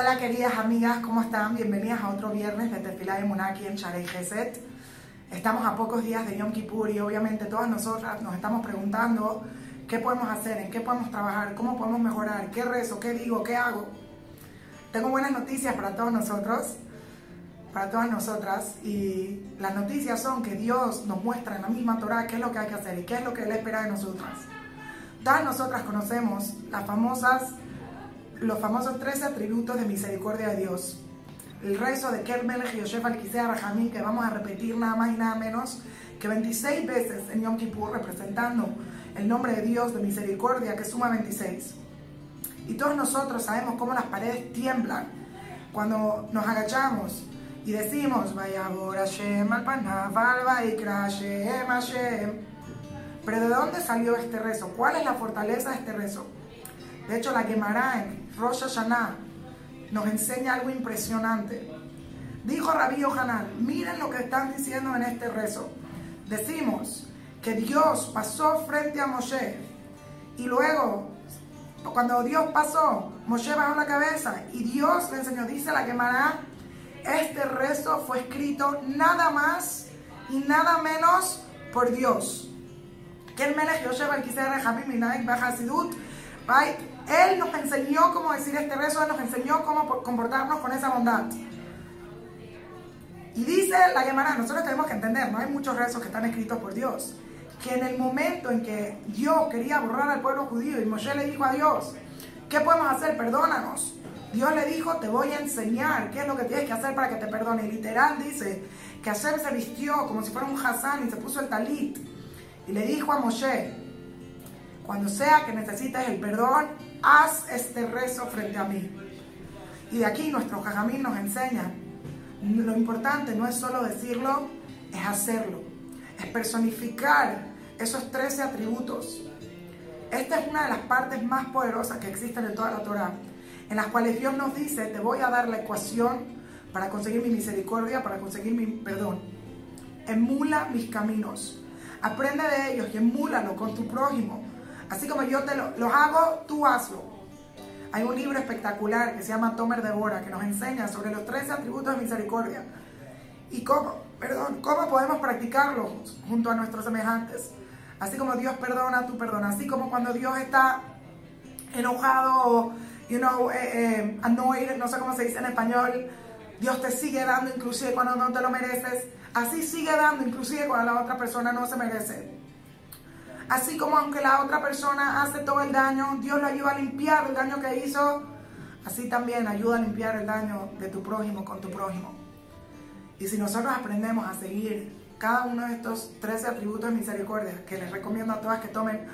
Hola queridas amigas, ¿cómo están? Bienvenidas a otro viernes de Tefilá de Munaki en Sharei Geset. Estamos a pocos días de Yom Kippur y obviamente todas nosotras nos estamos preguntando qué podemos hacer, en qué podemos trabajar, cómo podemos mejorar, qué rezo, qué digo, qué hago. Tengo buenas noticias para todos nosotros, para todas nosotras y las noticias son que Dios nos muestra en la misma Torah qué es lo que hay que hacer y qué es lo que Él espera de nosotras. Todas nosotras conocemos las famosas los famosos 13 atributos de misericordia de Dios. El rezo de Kermelech Yosef al Rahamim, que vamos a repetir nada más y nada menos que 26 veces en Yom Kippur, representando el nombre de Dios de misericordia, que suma 26. Y todos nosotros sabemos cómo las paredes tiemblan cuando nos agachamos y decimos, Vaya Hashem al Hashem Hashem. Pero ¿de dónde salió este rezo? ¿Cuál es la fortaleza de este rezo? De hecho, la Gemara en Rosh Hashanah nos enseña algo impresionante. Dijo Rabí Yohanan, miren lo que están diciendo en este rezo. Decimos que Dios pasó frente a Moshe y luego, cuando Dios pasó, Moshe bajó la cabeza y Dios le enseñó, dice la Gemara, este rezo fue escrito nada más y nada menos por Dios. Que el Melech Yosef al él nos enseñó cómo decir este rezo, Él nos enseñó cómo comportarnos con esa bondad. Y dice la Gemara, nosotros tenemos que entender, no hay muchos rezos que están escritos por Dios, que en el momento en que Dios quería borrar al pueblo judío y Moshe le dijo a Dios, ¿qué podemos hacer? Perdónanos. Dios le dijo, te voy a enseñar qué es lo que tienes que hacer para que te perdone. Literal dice que Hashem se vistió como si fuera un Hassan y se puso el talit. Y le dijo a Moshe, cuando sea que necesites el perdón, haz este rezo frente a mí. Y de aquí nuestro jajamín nos enseña, lo importante no es solo decirlo, es hacerlo, es personificar esos 13 atributos. Esta es una de las partes más poderosas que existen en toda la Torah, en las cuales Dios nos dice, te voy a dar la ecuación para conseguir mi misericordia, para conseguir mi perdón. Emula mis caminos, aprende de ellos y emúlalo con tu prójimo Así como yo te lo, los hago, tú hazlo. Hay un libro espectacular que se llama Tomer Devora que nos enseña sobre los 13 atributos de misericordia y cómo, perdón, cómo podemos practicarlos junto a nuestros semejantes. Así como Dios perdona, tú perdonas. Así como cuando Dios está enojado, you know, eh, eh, annoyed, no sé cómo se dice en español, Dios te sigue dando inclusive cuando no te lo mereces. Así sigue dando inclusive cuando la otra persona no se merece. Así como aunque la otra persona hace todo el daño, Dios le ayuda a limpiar el daño que hizo, así también ayuda a limpiar el daño de tu prójimo con tu prójimo. Y si nosotros aprendemos a seguir cada uno de estos 13 atributos de misericordia, que les recomiendo a todas que tomen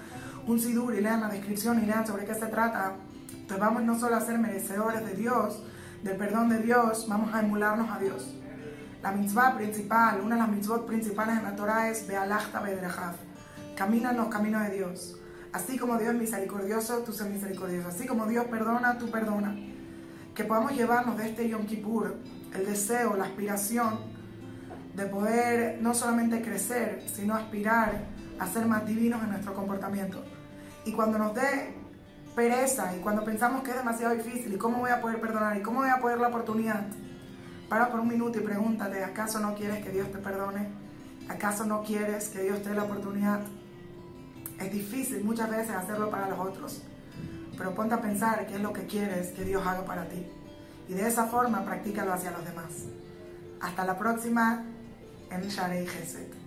un sidur y lean la descripción y lean sobre qué se trata, pues vamos no solo a ser merecedores de Dios, del perdón de Dios, vamos a emularnos a Dios. La mitzvah principal, una de las mitzvot principales en la Torah es Bealachta Bedrachav Camina en los caminos de Dios. Así como Dios es misericordioso, tú seas misericordioso. Así como Dios perdona, tú perdona. Que podamos llevarnos de este Yom Kippur el deseo, la aspiración de poder no solamente crecer, sino aspirar a ser más divinos en nuestro comportamiento. Y cuando nos dé pereza y cuando pensamos que es demasiado difícil y cómo voy a poder perdonar y cómo voy a poder la oportunidad, para por un minuto y pregúntate, ¿acaso no quieres que Dios te perdone? ¿Acaso no quieres que Dios te dé la oportunidad? Es difícil muchas veces hacerlo para los otros, pero ponte a pensar qué es lo que quieres que Dios haga para ti. Y de esa forma practícalo hacia los demás. Hasta la próxima en Sharei Geset.